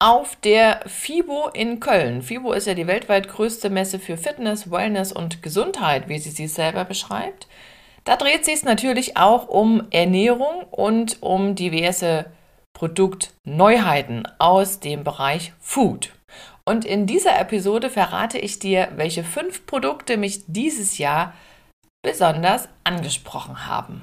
auf der FIBO in Köln. FIBO ist ja die weltweit größte Messe für Fitness, Wellness und Gesundheit, wie sie sie selber beschreibt. Da dreht sich es natürlich auch um Ernährung und um diverse Produktneuheiten aus dem Bereich Food. Und in dieser Episode verrate ich dir, welche fünf Produkte mich dieses Jahr besonders angesprochen haben.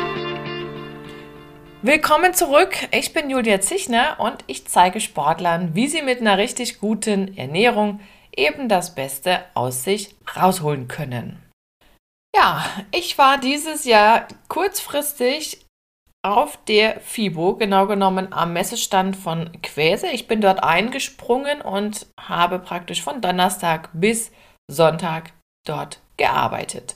Willkommen zurück. Ich bin Julia Zichner und ich zeige Sportlern, wie sie mit einer richtig guten Ernährung eben das Beste aus sich rausholen können. Ja, ich war dieses Jahr kurzfristig auf der FIBO, genau genommen am Messestand von Quäse. Ich bin dort eingesprungen und habe praktisch von Donnerstag bis Sonntag dort gearbeitet.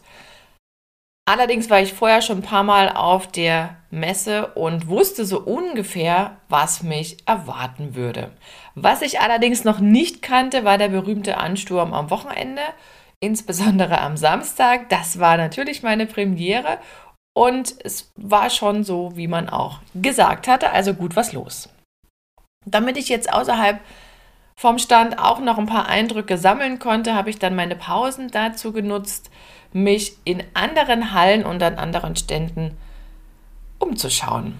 Allerdings war ich vorher schon ein paar Mal auf der Messe und wusste so ungefähr, was mich erwarten würde. Was ich allerdings noch nicht kannte, war der berühmte Ansturm am Wochenende, insbesondere am Samstag. Das war natürlich meine Premiere und es war schon so, wie man auch gesagt hatte, also gut was los. Damit ich jetzt außerhalb vom Stand auch noch ein paar Eindrücke sammeln konnte, habe ich dann meine Pausen dazu genutzt, mich in anderen Hallen und an anderen Ständen umzuschauen.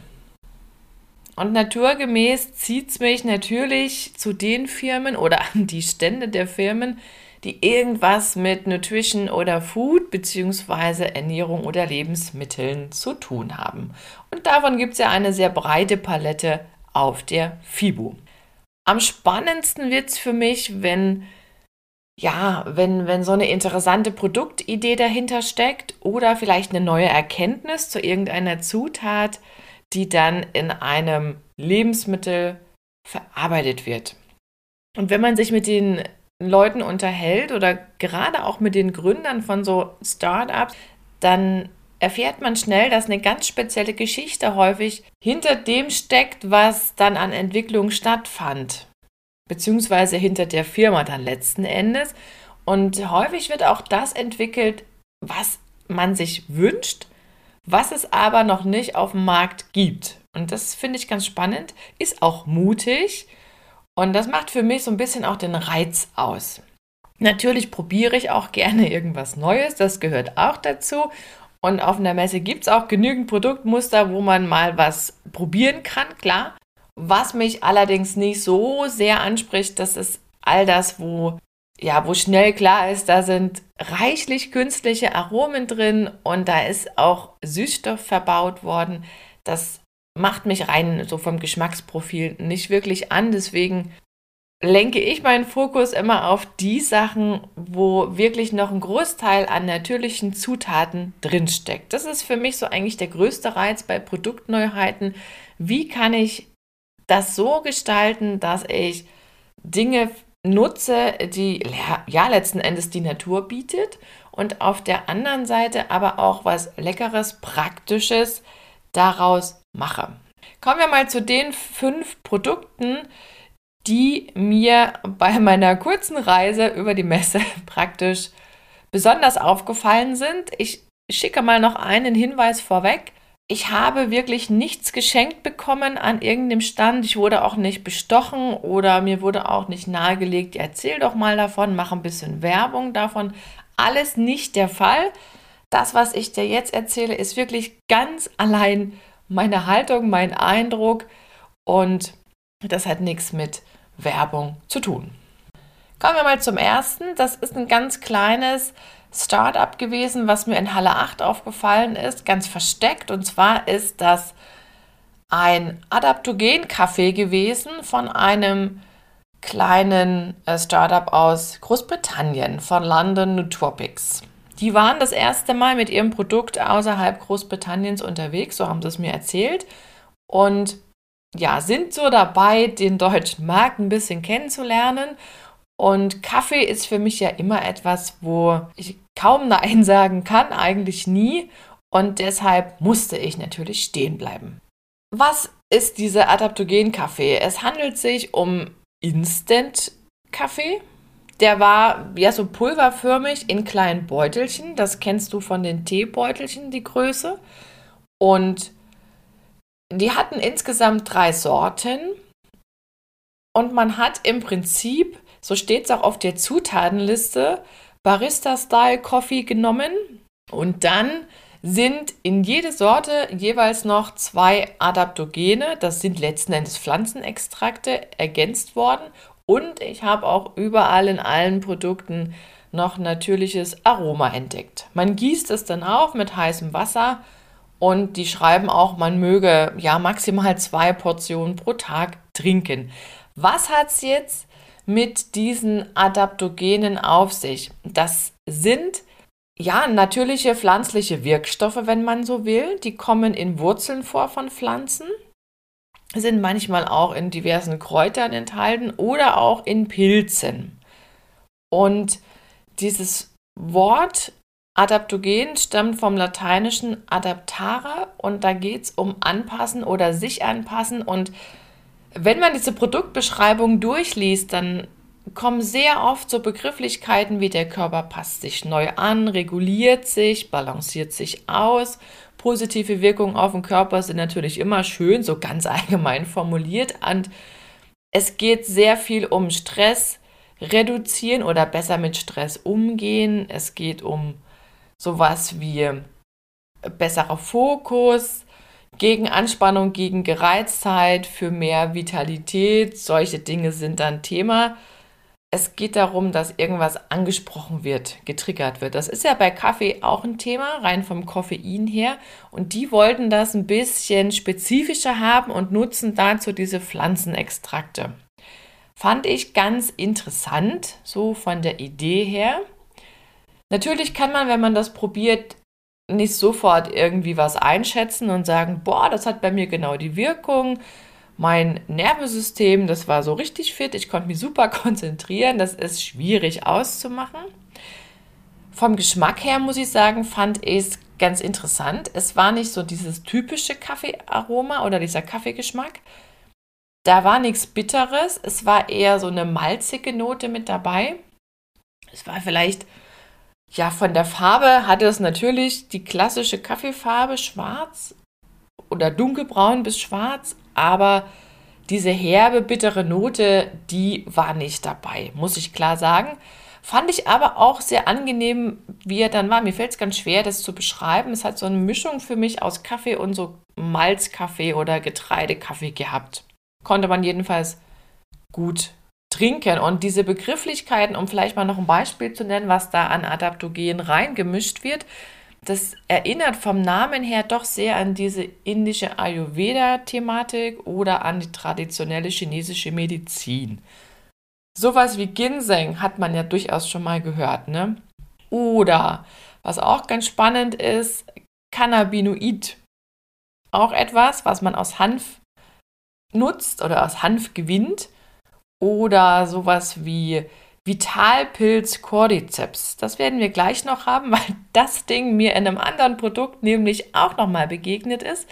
Und naturgemäß zieht es mich natürlich zu den Firmen oder an die Stände der Firmen, die irgendwas mit Nutrition oder Food bzw. Ernährung oder Lebensmitteln zu tun haben. Und davon gibt es ja eine sehr breite Palette auf der FIBU. Am spannendsten wird es für mich, wenn ja, wenn, wenn so eine interessante Produktidee dahinter steckt oder vielleicht eine neue Erkenntnis zu irgendeiner Zutat, die dann in einem Lebensmittel verarbeitet wird. Und wenn man sich mit den Leuten unterhält oder gerade auch mit den Gründern von so Startups, dann erfährt man schnell, dass eine ganz spezielle Geschichte häufig hinter dem steckt, was dann an Entwicklung stattfand beziehungsweise hinter der Firma dann letzten Endes. Und häufig wird auch das entwickelt, was man sich wünscht, was es aber noch nicht auf dem Markt gibt. Und das finde ich ganz spannend, ist auch mutig und das macht für mich so ein bisschen auch den Reiz aus. Natürlich probiere ich auch gerne irgendwas Neues, das gehört auch dazu. Und auf einer Messe gibt es auch genügend Produktmuster, wo man mal was probieren kann, klar. Was mich allerdings nicht so sehr anspricht, das ist all das, wo ja, wo schnell klar ist, da sind reichlich künstliche Aromen drin und da ist auch Süßstoff verbaut worden. Das macht mich rein so vom Geschmacksprofil nicht wirklich an. Deswegen lenke ich meinen Fokus immer auf die Sachen, wo wirklich noch ein Großteil an natürlichen Zutaten drinsteckt. Das ist für mich so eigentlich der größte Reiz bei Produktneuheiten. Wie kann ich das so gestalten, dass ich Dinge nutze, die ja letzten Endes die Natur bietet und auf der anderen Seite aber auch was Leckeres, Praktisches daraus mache. Kommen wir mal zu den fünf Produkten, die mir bei meiner kurzen Reise über die Messe praktisch besonders aufgefallen sind. Ich schicke mal noch einen Hinweis vorweg. Ich habe wirklich nichts geschenkt bekommen an irgendeinem Stand. Ich wurde auch nicht bestochen oder mir wurde auch nicht nahegelegt, erzähl doch mal davon, mach ein bisschen Werbung davon. Alles nicht der Fall. Das, was ich dir jetzt erzähle, ist wirklich ganz allein meine Haltung, mein Eindruck und das hat nichts mit Werbung zu tun. Kommen wir mal zum ersten. Das ist ein ganz kleines Startup gewesen, was mir in Halle 8 aufgefallen ist, ganz versteckt. Und zwar ist das ein Adaptogen-Café gewesen von einem kleinen äh, Startup aus Großbritannien, von London Nootropics. Die waren das erste Mal mit ihrem Produkt außerhalb Großbritanniens unterwegs, so haben sie es mir erzählt. Und ja, sind so dabei, den deutschen Markt ein bisschen kennenzulernen Und Kaffee ist für mich ja immer etwas, wo ich kaum Nein sagen kann, eigentlich nie. Und deshalb musste ich natürlich stehen bleiben. Was ist dieser Adaptogen-Kaffee? Es handelt sich um Instant-Kaffee. Der war ja so pulverförmig in kleinen Beutelchen. Das kennst du von den Teebeutelchen, die Größe. Und die hatten insgesamt drei Sorten. Und man hat im Prinzip, so steht es auch auf der Zutatenliste, Barista-Style Coffee genommen und dann sind in jede Sorte jeweils noch zwei Adaptogene, das sind letzten Endes Pflanzenextrakte, ergänzt worden. Und ich habe auch überall in allen Produkten noch natürliches Aroma entdeckt. Man gießt es dann auf mit heißem Wasser und die schreiben auch, man möge ja maximal zwei Portionen pro Tag trinken. Was hat es jetzt mit diesen Adaptogenen auf sich? Das sind ja, natürliche pflanzliche Wirkstoffe, wenn man so will, die kommen in Wurzeln vor von Pflanzen, sind manchmal auch in diversen Kräutern enthalten oder auch in Pilzen. Und dieses Wort Adaptogen stammt vom lateinischen adaptare und da geht es um anpassen oder sich anpassen. Und wenn man diese Produktbeschreibung durchliest, dann kommen sehr oft so Begrifflichkeiten wie der Körper passt sich neu an, reguliert sich, balanciert sich aus. Positive Wirkungen auf den Körper sind natürlich immer schön, so ganz allgemein formuliert. Und es geht sehr viel um Stress reduzieren oder besser mit Stress umgehen. Es geht um sowas wie besserer Fokus, gegen Anspannung, gegen Gereiztheit, für mehr Vitalität. Solche Dinge sind dann Thema es geht darum, dass irgendwas angesprochen wird, getriggert wird. Das ist ja bei Kaffee auch ein Thema, rein vom Koffein her. Und die wollten das ein bisschen spezifischer haben und nutzen dazu diese Pflanzenextrakte. Fand ich ganz interessant, so von der Idee her. Natürlich kann man, wenn man das probiert, nicht sofort irgendwie was einschätzen und sagen, boah, das hat bei mir genau die Wirkung mein Nervensystem, das war so richtig fit, ich konnte mich super konzentrieren, das ist schwierig auszumachen. Vom Geschmack her muss ich sagen, fand ich es ganz interessant. Es war nicht so dieses typische Kaffeearoma oder dieser Kaffeegeschmack. Da war nichts Bitteres, es war eher so eine malzige Note mit dabei. Es war vielleicht, ja, von der Farbe hatte es natürlich die klassische Kaffeefarbe, schwarz oder dunkelbraun bis schwarz, aber diese herbe, bittere Note, die war nicht dabei, muss ich klar sagen. Fand ich aber auch sehr angenehm, wie er dann war. Mir fällt es ganz schwer, das zu beschreiben. Es hat so eine Mischung für mich aus Kaffee und so Malzkaffee oder Getreidekaffee gehabt. Konnte man jedenfalls gut trinken. Und diese Begrifflichkeiten, um vielleicht mal noch ein Beispiel zu nennen, was da an Adaptogen reingemischt wird, das erinnert vom Namen her doch sehr an diese indische Ayurveda-Thematik oder an die traditionelle chinesische Medizin. Sowas wie Ginseng hat man ja durchaus schon mal gehört, ne? Oder, was auch ganz spannend ist, Cannabinoid. Auch etwas, was man aus Hanf nutzt oder aus Hanf gewinnt. Oder sowas wie Vitalpilz Cordyceps. Das werden wir gleich noch haben, weil das Ding mir in einem anderen Produkt nämlich auch nochmal begegnet ist.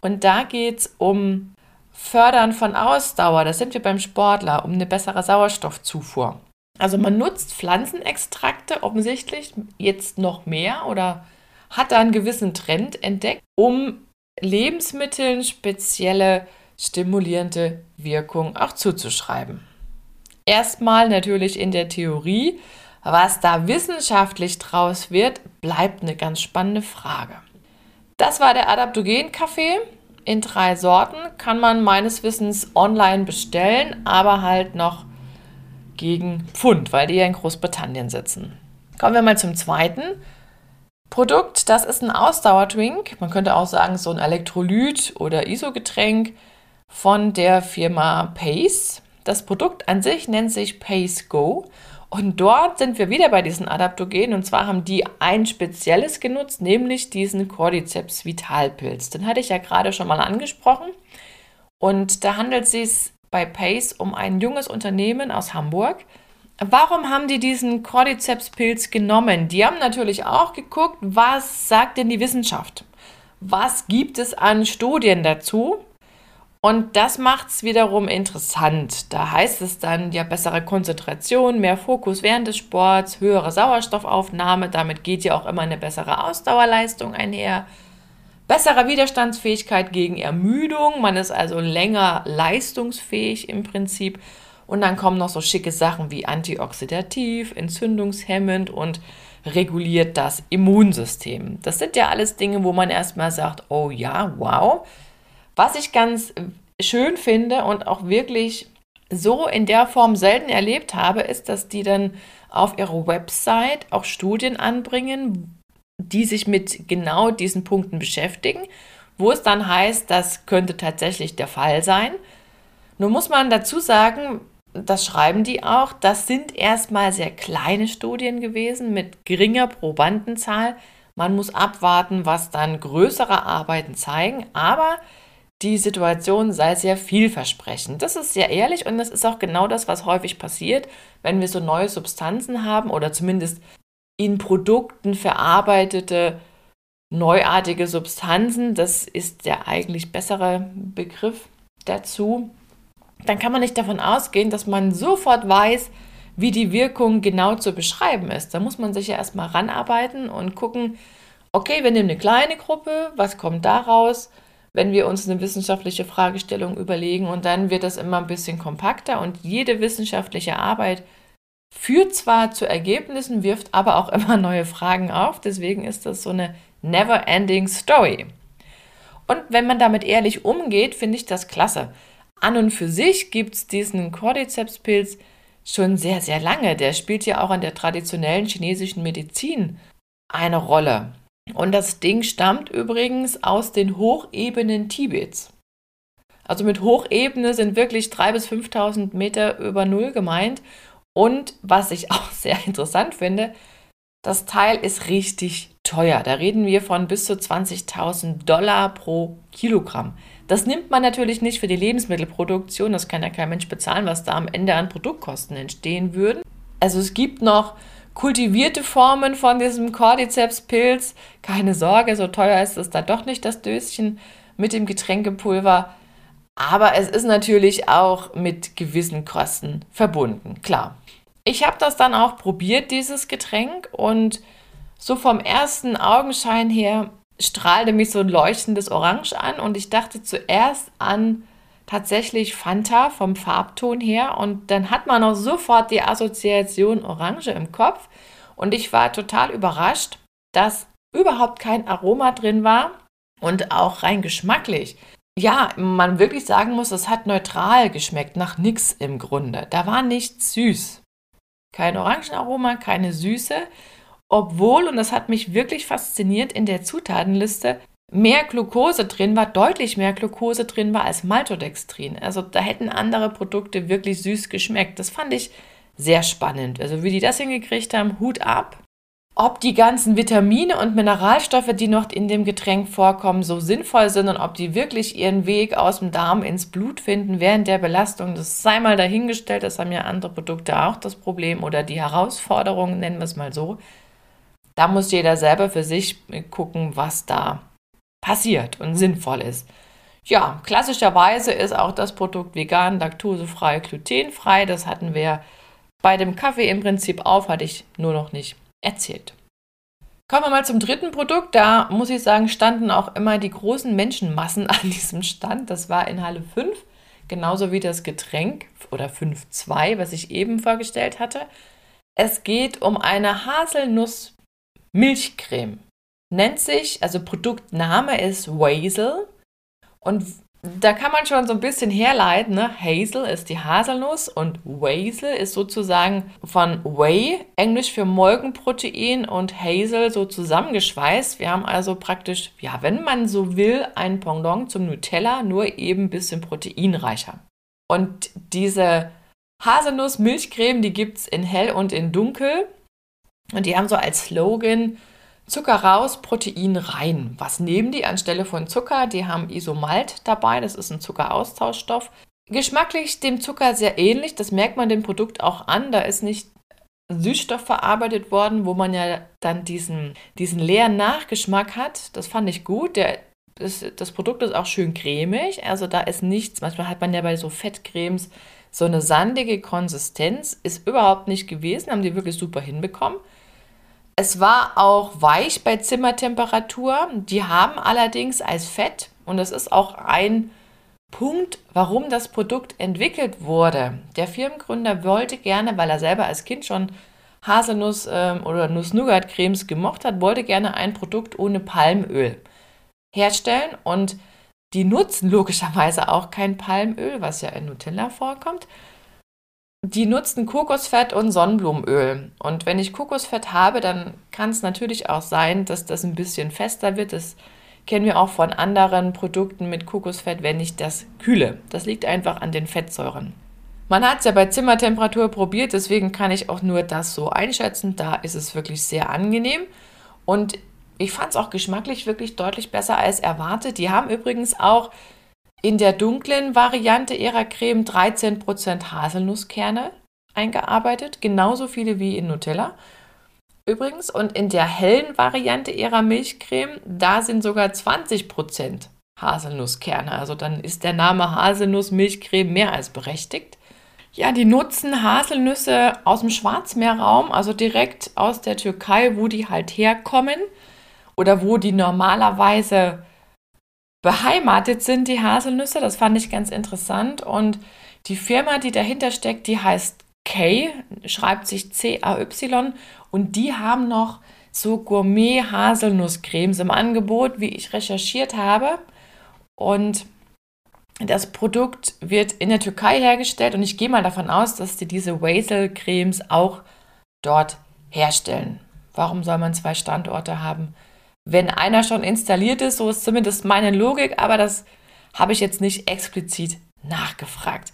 Und da geht es um Fördern von Ausdauer. Da sind wir beim Sportler, um eine bessere Sauerstoffzufuhr. Also man nutzt Pflanzenextrakte offensichtlich jetzt noch mehr oder hat da einen gewissen Trend entdeckt, um Lebensmitteln spezielle stimulierende Wirkung auch zuzuschreiben. Erstmal natürlich in der Theorie. Was da wissenschaftlich draus wird, bleibt eine ganz spannende Frage. Das war der Adaptogen-Kaffee. In drei Sorten kann man meines Wissens online bestellen, aber halt noch gegen Pfund, weil die ja in Großbritannien sitzen. Kommen wir mal zum zweiten Produkt. Das ist ein Ausdauerdrink. Man könnte auch sagen, so ein Elektrolyt- oder ISO-Getränk von der Firma Pace. Das Produkt an sich nennt sich Pace Go. Und dort sind wir wieder bei diesen Adaptogenen. Und zwar haben die ein spezielles genutzt, nämlich diesen Cordyceps Vitalpilz. Den hatte ich ja gerade schon mal angesprochen. Und da handelt es sich bei Pace um ein junges Unternehmen aus Hamburg. warum haben die diesen Cordyceps-Pilz genommen? Die haben natürlich auch geguckt, was sagt denn die Wissenschaft? Was gibt es an Studien dazu? Und das macht es wiederum interessant. Da heißt es dann ja bessere Konzentration, mehr Fokus während des Sports, höhere Sauerstoffaufnahme. Damit geht ja auch immer eine bessere Ausdauerleistung einher. Bessere Widerstandsfähigkeit gegen Ermüdung. Man ist also länger leistungsfähig im Prinzip. Und dann kommen noch so schicke Sachen wie antioxidativ, entzündungshemmend und reguliert das Immunsystem. Das sind ja alles Dinge, wo man erstmal sagt, oh ja, wow was ich ganz schön finde und auch wirklich so in der Form selten erlebt habe, ist, dass die dann auf ihrer Website auch Studien anbringen, die sich mit genau diesen Punkten beschäftigen, wo es dann heißt, das könnte tatsächlich der Fall sein. Nun muss man dazu sagen, das schreiben die auch, das sind erstmal sehr kleine Studien gewesen mit geringer Probandenzahl. Man muss abwarten, was dann größere Arbeiten zeigen, aber die Situation sei sehr vielversprechend. Das ist sehr ehrlich und das ist auch genau das, was häufig passiert, wenn wir so neue Substanzen haben oder zumindest in Produkten verarbeitete neuartige Substanzen. Das ist der eigentlich bessere Begriff dazu. Dann kann man nicht davon ausgehen, dass man sofort weiß, wie die Wirkung genau zu beschreiben ist. Da muss man sich ja erstmal ranarbeiten und gucken, okay, wir nehmen eine kleine Gruppe, was kommt daraus? Wenn wir uns eine wissenschaftliche Fragestellung überlegen und dann wird das immer ein bisschen kompakter und jede wissenschaftliche Arbeit führt zwar zu Ergebnissen, wirft aber auch immer neue Fragen auf, deswegen ist das so eine never-ending Story. Und wenn man damit ehrlich umgeht, finde ich das klasse. An und für sich gibt es diesen Cordyceps-Pilz schon sehr, sehr lange. Der spielt ja auch in der traditionellen chinesischen Medizin eine Rolle. Und das Ding stammt übrigens aus den Hochebenen Tibets. Also mit Hochebene sind wirklich 3.000 bis 5.000 Meter über Null gemeint. Und was ich auch sehr interessant finde, das Teil ist richtig teuer. Da reden wir von bis zu 20.000 Dollar pro Kilogramm. Das nimmt man natürlich nicht für die Lebensmittelproduktion. Das kann ja kein Mensch bezahlen, was da am Ende an Produktkosten entstehen würden. Also es gibt noch kultivierte Formen von diesem Cordyceps-Pilz. Keine Sorge, so teuer ist es da doch nicht, das Döschen mit dem Getränkepulver. Aber es ist natürlich auch mit gewissen Kosten verbunden, klar. Ich habe das dann auch probiert, dieses Getränk, und so vom ersten Augenschein her strahlte mich so ein leuchtendes Orange an und ich dachte zuerst an tatsächlich Fanta vom Farbton her und dann hat man auch sofort die Assoziation Orange im Kopf und ich war total überrascht, dass überhaupt kein Aroma drin war und auch rein geschmacklich. Ja, man wirklich sagen muss, es hat neutral geschmeckt, nach nichts im Grunde. Da war nichts süß. Kein Orangenaroma, keine Süße, obwohl, und das hat mich wirklich fasziniert, in der Zutatenliste mehr Glucose drin war, deutlich mehr Glucose drin war als Maltodextrin. Also da hätten andere Produkte wirklich süß geschmeckt. Das fand ich sehr spannend. Also wie die das hingekriegt haben, Hut ab. Ob die ganzen Vitamine und Mineralstoffe, die noch in dem Getränk vorkommen, so sinnvoll sind und ob die wirklich ihren Weg aus dem Darm ins Blut finden während der Belastung, das sei mal dahingestellt. Das haben ja andere Produkte auch das Problem oder die Herausforderung, nennen wir es mal so. Da muss jeder selber für sich gucken, was da passiert und sinnvoll ist. Ja, klassischerweise ist auch das Produkt vegan, laktosefrei, glutenfrei. Das hatten wir bei dem Kaffee im Prinzip auf, hatte ich nur noch nicht erzählt. Kommen wir mal zum dritten Produkt. Da muss ich sagen, standen auch immer die großen Menschenmassen an diesem Stand. Das war in Halle 5, genauso wie das Getränk oder 5.2, was ich eben vorgestellt hatte. Es geht um eine Haselnuss-Milchcreme nennt sich, also Produktname ist Hazel und da kann man schon so ein bisschen herleiten, ne? Hazel ist die Haselnuss und Hazel ist sozusagen von Whey, englisch für Molkenprotein und Hazel so zusammengeschweißt. Wir haben also praktisch, ja, wenn man so will, ein Pendant zum Nutella, nur eben ein bisschen proteinreicher. Und diese Haselnuss-Milchcreme, die gibt es in hell und in dunkel. Und die haben so als Slogan Zucker raus, Protein rein. Was nehmen die anstelle von Zucker? Die haben Isomalt dabei, das ist ein Zuckeraustauschstoff. Geschmacklich dem Zucker sehr ähnlich, das merkt man dem Produkt auch an. Da ist nicht Süßstoff verarbeitet worden, wo man ja dann diesen, diesen leeren Nachgeschmack hat. Das fand ich gut. Der, das, das Produkt ist auch schön cremig, also da ist nichts. Manchmal hat man ja bei so Fettcremes so eine sandige Konsistenz. Ist überhaupt nicht gewesen, haben die wirklich super hinbekommen. Es war auch weich bei Zimmertemperatur. Die haben allerdings als Fett, und das ist auch ein Punkt, warum das Produkt entwickelt wurde. Der Firmengründer wollte gerne, weil er selber als Kind schon Haselnuss ähm, oder Nuss-Nougat-Cremes gemocht hat, wollte gerne ein Produkt ohne Palmöl herstellen und die nutzen logischerweise auch kein Palmöl, was ja in Nutella vorkommt. Die nutzen Kokosfett und Sonnenblumenöl. Und wenn ich Kokosfett habe, dann kann es natürlich auch sein, dass das ein bisschen fester wird. Das kennen wir auch von anderen Produkten mit Kokosfett, wenn ich das kühle. Das liegt einfach an den Fettsäuren. Man hat es ja bei Zimmertemperatur probiert, deswegen kann ich auch nur das so einschätzen. Da ist es wirklich sehr angenehm. Und ich fand es auch geschmacklich wirklich deutlich besser als erwartet. Die haben übrigens auch in der dunklen Variante ihrer Creme 13% Haselnusskerne eingearbeitet, genauso viele wie in Nutella übrigens. Und in der hellen Variante ihrer Milchcreme, da sind sogar 20% Haselnusskerne. Also dann ist der Name Haselnuss-Milchcreme mehr als berechtigt. Ja, die nutzen Haselnüsse aus dem Schwarzmeerraum, also direkt aus der Türkei, wo die halt herkommen oder wo die normalerweise beheimatet sind, die Haselnüsse. Das fand ich ganz interessant. Und die Firma, die dahinter steckt, die heißt K, schreibt sich C-A-Y und die haben noch so Gourmet-Haselnusscremes im Angebot, wie ich recherchiert habe. Und das Produkt wird in der Türkei hergestellt und ich gehe mal davon aus, dass die diese Wasel-Cremes auch dort herstellen. Warum soll man zwei Standorte haben? Wenn einer schon installiert ist, so ist zumindest meine Logik, aber das habe ich jetzt nicht explizit nachgefragt.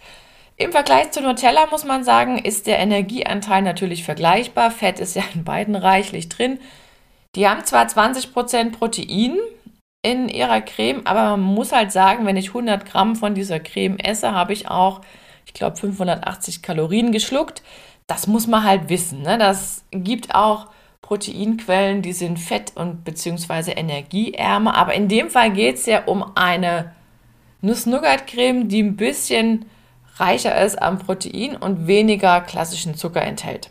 Im Vergleich zu Nutella muss man sagen, ist der Energieanteil natürlich vergleichbar. Fett ist ja in beiden reichlich drin. Die haben zwar 20% Protein in ihrer Creme, aber man muss halt sagen, wenn ich 100 Gramm von dieser Creme esse, habe ich auch, ich glaube, 580 Kalorien geschluckt. Das muss man halt wissen. Ne? Das gibt auch Proteinquellen, die sind fett- und beziehungsweise energieärmer. Aber in dem Fall geht es ja um eine Nuss-Nougat-Creme, die ein bisschen reicher ist an Protein und weniger klassischen Zucker enthält.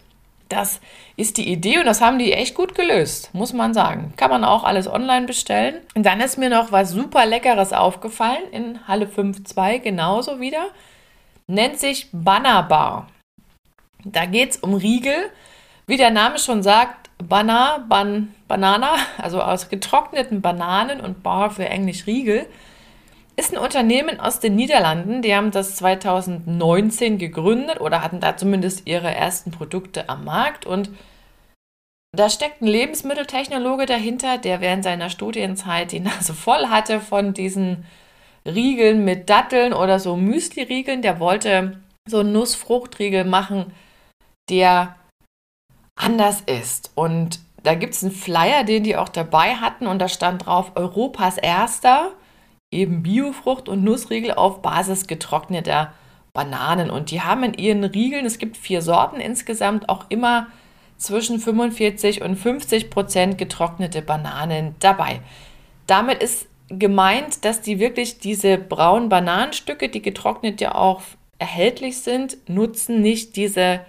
Das ist die Idee und das haben die echt gut gelöst, muss man sagen. Kann man auch alles online bestellen. Und dann ist mir noch was super Leckeres aufgefallen in Halle 5.2 genauso wieder. Nennt sich Banana Da geht es um Riegel. Wie der Name schon sagt, Bana, Ban, Banana, also aus getrockneten Bananen und Bar für Englisch Riegel ist ein Unternehmen aus den Niederlanden. Die haben das 2019 gegründet oder hatten da zumindest ihre ersten Produkte am Markt. Und da steckt ein Lebensmitteltechnologe dahinter, der während seiner Studienzeit die Nase voll hatte von diesen Riegeln mit Datteln oder so Müsli-Riegeln. Der wollte so einen Nussfruchtriegel machen, der anders ist. Und da gibt es einen Flyer, den die auch dabei hatten und da stand drauf Europas erster eben Biofrucht und Nussriegel auf Basis getrockneter Bananen. Und die haben in ihren Riegeln, es gibt vier Sorten insgesamt, auch immer zwischen 45 und 50 Prozent getrocknete Bananen dabei. Damit ist gemeint, dass die wirklich diese braunen Bananenstücke, die getrocknet ja auch erhältlich sind, nutzen nicht diese,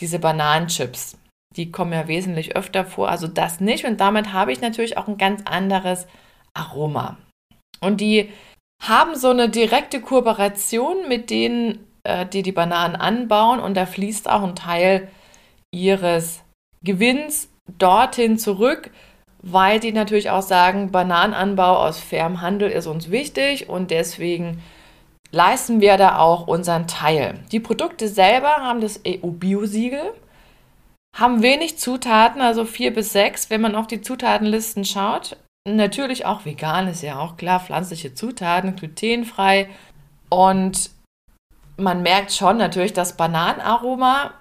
diese Bananenchips. Die kommen ja wesentlich öfter vor, also das nicht. Und damit habe ich natürlich auch ein ganz anderes Aroma. Und die haben so eine direkte Kooperation mit denen, äh, die die Bananen anbauen. Und da fließt auch ein Teil ihres Gewinns dorthin zurück, weil die natürlich auch sagen, Bananenanbau aus fairem Handel ist uns wichtig und deswegen leisten wir da auch unseren Teil. Die Produkte selber haben das EU-Biosiegel, haben wenig Zutaten, also vier bis sechs, wenn man auf die Zutatenlisten schaut. Natürlich auch vegan, ist ja auch klar, pflanzliche Zutaten, glutenfrei. Und man merkt schon natürlich das Bananenaroma.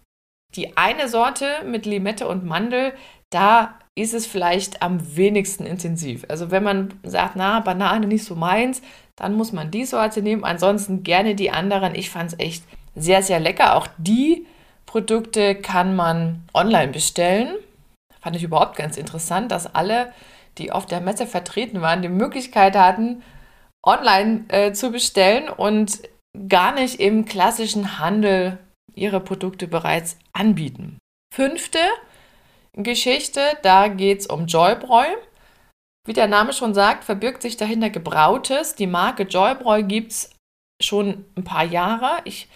Die eine Sorte mit Limette und Mandel, da ist es vielleicht am wenigsten intensiv. Also wenn man sagt, na, Banane nicht so meins, dann muss man die Sorte nehmen. Ansonsten gerne die anderen. Ich fand es echt sehr, sehr lecker. Auch die Produkte kann man online bestellen. Fand ich überhaupt ganz interessant, dass alle, die auf der Messe vertreten waren, die Möglichkeit hatten, online äh, zu bestellen und gar nicht im klassischen Handel ihre Produkte bereits anbieten. Fünfte Geschichte, da geht es um Joybräu. Wie der Name schon sagt, verbirgt sich dahinter Gebrautes. Die Marke Joybräu gibt es schon ein paar Jahre. Ich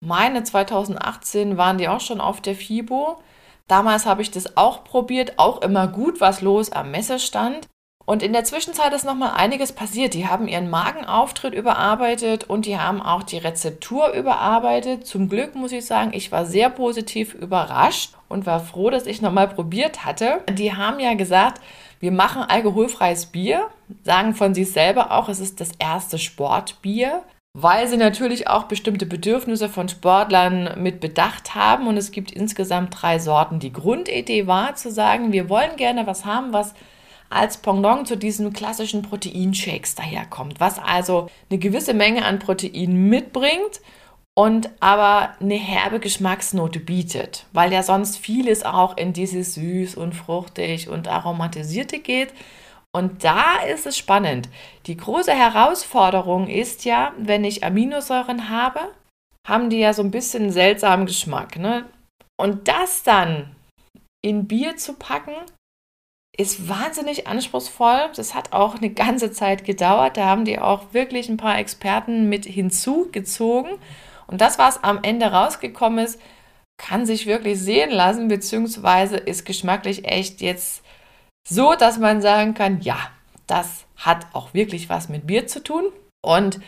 meine, 2018 waren die auch schon auf der FIBO. Damals habe ich das auch probiert, auch immer gut was los am Messestand. Und in der Zwischenzeit ist noch mal einiges passiert. Die haben ihren Magenauftritt überarbeitet und die haben auch die Rezeptur überarbeitet. Zum Glück muss ich sagen, ich war sehr positiv überrascht und war froh, dass ich noch mal probiert hatte. Die haben ja gesagt, wir machen alkoholfreies Bier, sagen von sich selber auch, es ist das erste Sportbier weil sie natürlich auch bestimmte Bedürfnisse von Sportlern mit bedacht haben. Und es gibt insgesamt drei Sorten. Die Grundidee war zu sagen, wir wollen gerne was haben, was als Pendant zu diesen klassischen Proteinshakes daherkommt, was also eine gewisse Menge an Protein mitbringt und aber eine herbe Geschmacksnote bietet, weil ja sonst vieles auch in dieses süß und fruchtig und aromatisierte geht. Und da ist es spannend. Die große Herausforderung ist ja, wenn ich Aminosäuren habe, haben die ja so ein bisschen einen seltsamen Geschmack. Ne? Und das dann in Bier zu packen, ist wahnsinnig anspruchsvoll. Das hat auch eine ganze Zeit gedauert. Da haben die auch wirklich ein paar Experten mit hinzugezogen. Und das, was am Ende rausgekommen ist, kann sich wirklich sehen lassen, beziehungsweise ist geschmacklich echt jetzt so, dass man sagen kann, ja, das hat auch wirklich was mit Bier zu tun. Und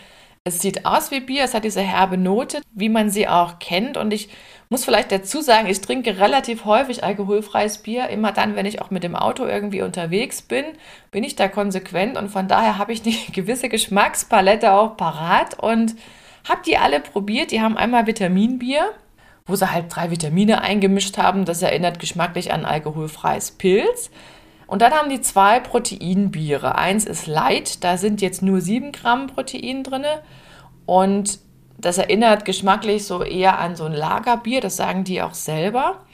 es sieht aus wie Bier, es hat diese herbe Note, wie man sie auch kennt. Und ich muss vielleicht dazu sagen, ich trinke relativ häufig alkoholfreies Bier. Immer dann, wenn ich auch mit dem Auto irgendwie unterwegs bin, bin ich da konsequent. Und von daher habe ich eine gewisse Geschmackspalette auch parat und habe die alle probiert. Die haben einmal Vitaminbier, wo sie halt drei Vitamine eingemischt haben. Das erinnert geschmacklich an alkoholfreies Pilz. Und dann haben die zwei Proteinbiere. Eins ist Light, da sind jetzt nur 7 Gramm Protein drin. Und das erinnert geschmacklich so eher an so ein Lagerbier, das sagen die auch selber.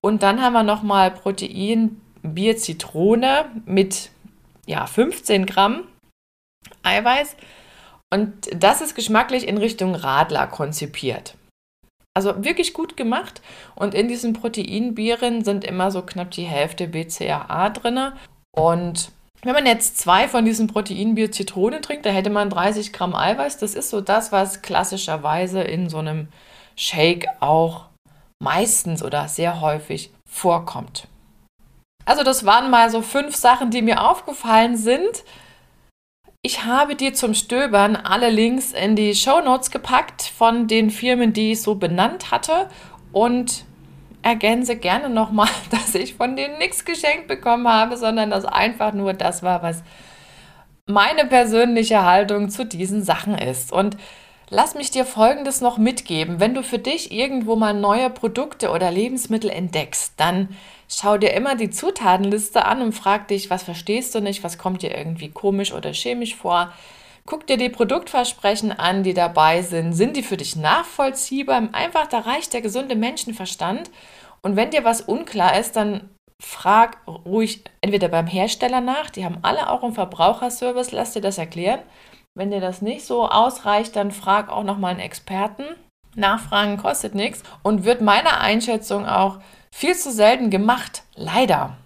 Und dann haben wir nochmal Proteinbier Zitrone mit ja, 15 Gramm Eiweiß. Und das ist geschmacklich in Richtung Radler konzipiert. Also wirklich gut gemacht. Und in diesen Proteinbieren sind immer so knapp die Hälfte BCAA drin. Und wenn man jetzt zwei von diesen Proteinbier Zitrone trinkt, da hätte man 30 Gramm Eiweiß. Das ist so das, was klassischerweise in so einem Shake auch meistens oder sehr häufig vorkommt. Also das waren mal so fünf Sachen, die mir aufgefallen sind. Ich habe dir zum Stöbern alle Links in die Show Notes gepackt von den Firmen, die ich so benannt hatte und ergänze gerne nochmal, dass ich von denen nichts geschenkt bekommen habe, sondern dass einfach nur das war, was meine persönliche Haltung zu diesen Sachen ist. Und lass mich dir Folgendes noch mitgeben. Wenn du für dich irgendwo mal neue Produkte oder Lebensmittel entdeckst, dann schau dir immer die Zutatenliste an und frag dich, was verstehst du nicht, was kommt dir irgendwie komisch oder chemisch vor. Guck dir die Produktversprechen an, die dabei sind. Sind die für dich nachvollziehbar? Einfach, da reicht der gesunde Menschenverstand. Und wenn dir was unklar ist, dann frag ruhig entweder beim Hersteller nach, die haben alle auch einen Verbraucherservice, lass dir das erklären. Wenn dir das nicht so ausreicht, dann frag auch nochmal einen Experten. Nachfragen kostet nichts und wird meiner Einschätzung auch viel zu selten gemacht, leider.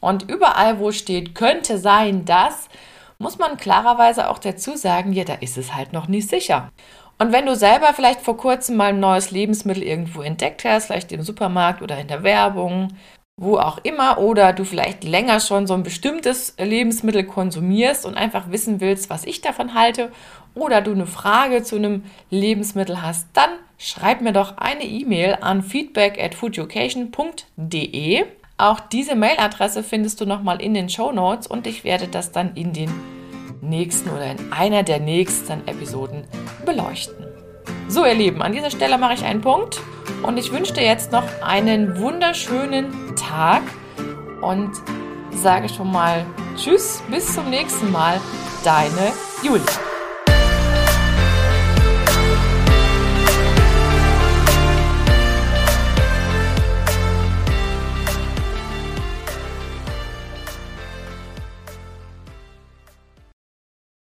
Und überall, wo steht, könnte sein, dass, muss man klarerweise auch dazu sagen, ja, da ist es halt noch nicht sicher. Und wenn du selber vielleicht vor kurzem mal ein neues Lebensmittel irgendwo entdeckt hast, vielleicht im Supermarkt oder in der Werbung, wo auch immer, oder du vielleicht länger schon so ein bestimmtes Lebensmittel konsumierst und einfach wissen willst, was ich davon halte, oder du eine Frage zu einem Lebensmittel hast, dann schreib mir doch eine E-Mail an feedback at foodeducation.de. Auch diese Mailadresse findest du nochmal in den Show Notes und ich werde das dann in den nächsten oder in einer der nächsten Episoden beleuchten. So, ihr Lieben, an dieser Stelle mache ich einen Punkt und ich wünsche dir jetzt noch einen wunderschönen Tag und sage schon mal Tschüss, bis zum nächsten Mal. Deine Julia.